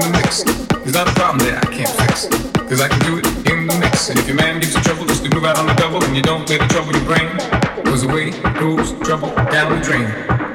the mix. There's not a problem that I can't fix. Cause I can do it in the mix. And if your man gives you trouble just to move out on the double and you don't let the trouble you bring, goes away, goes trouble down the drain.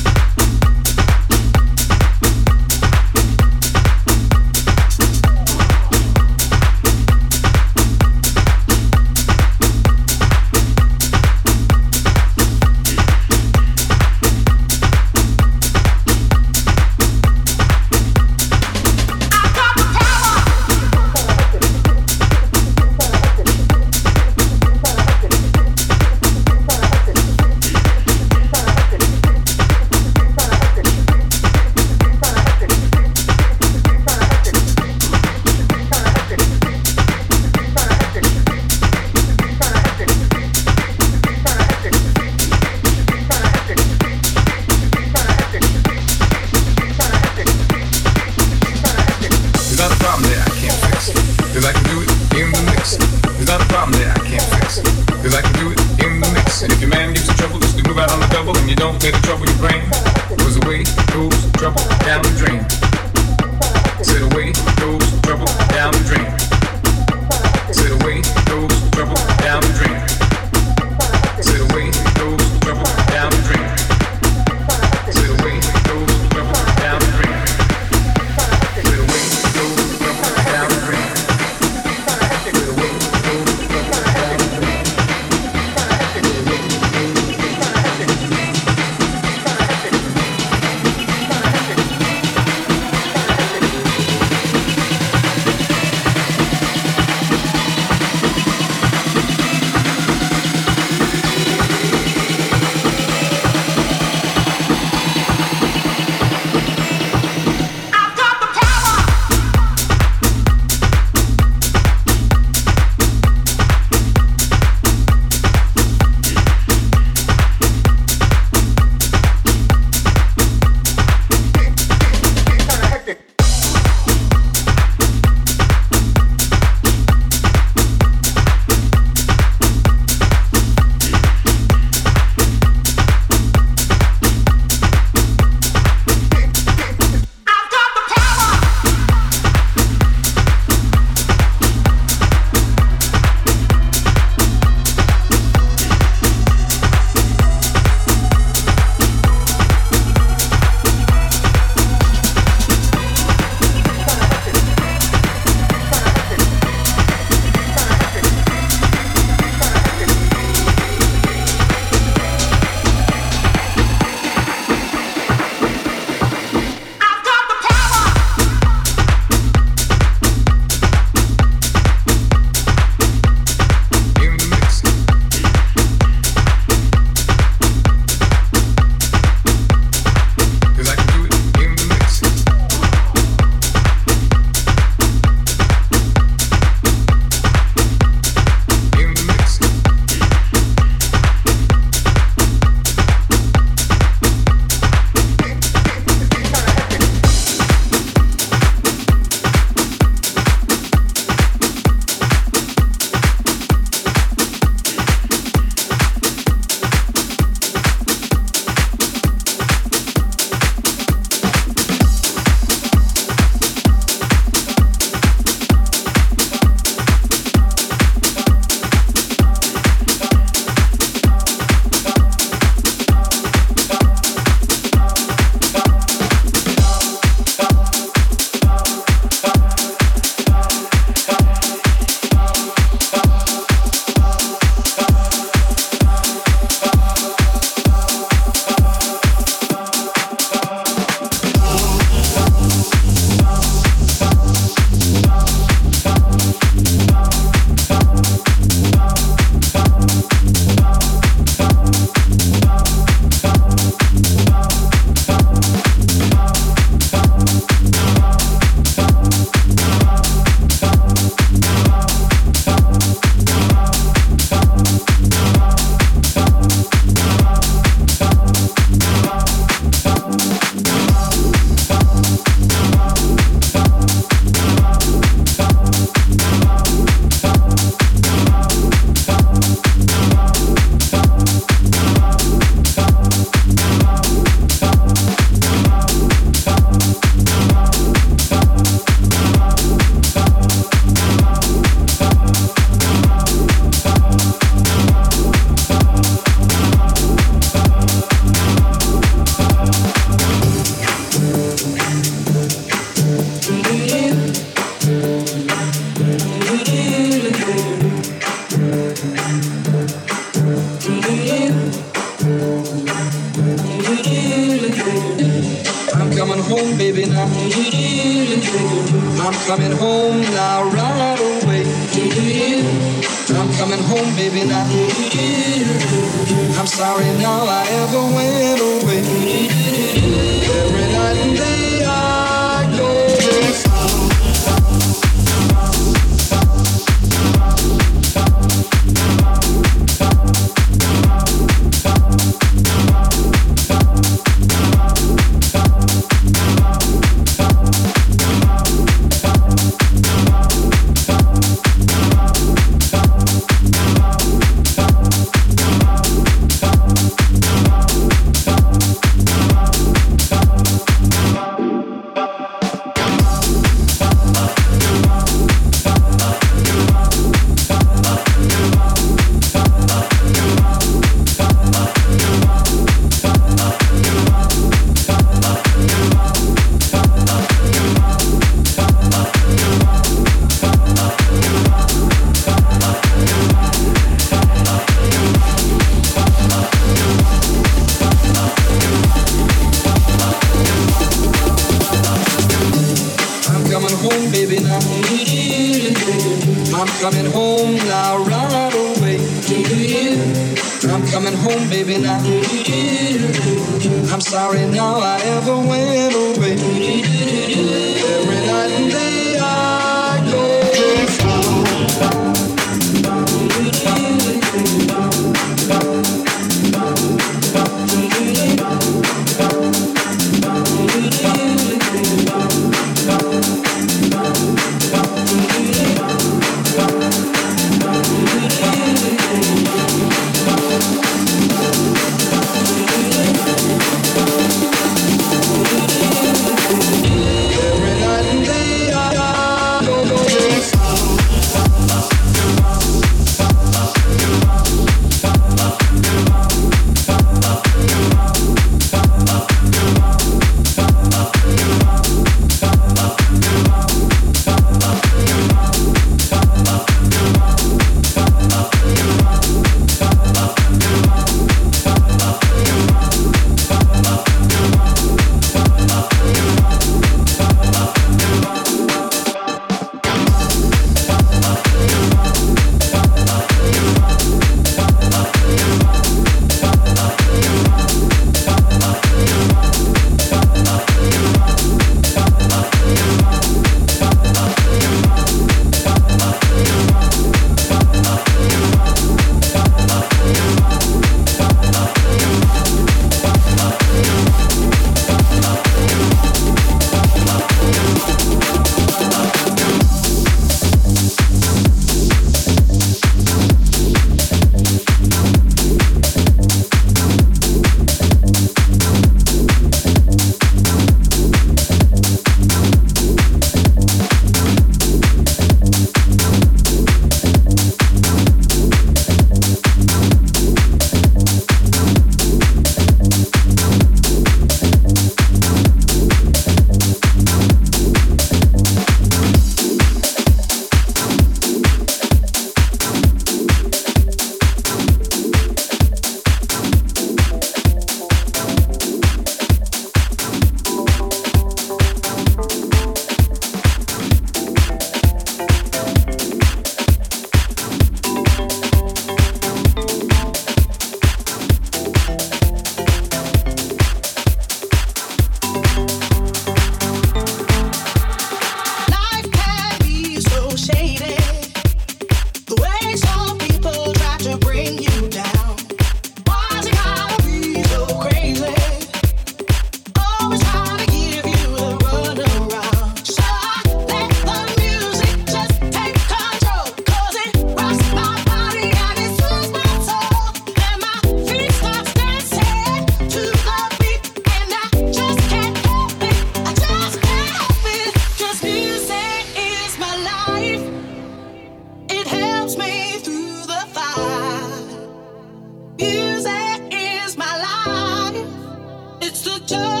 just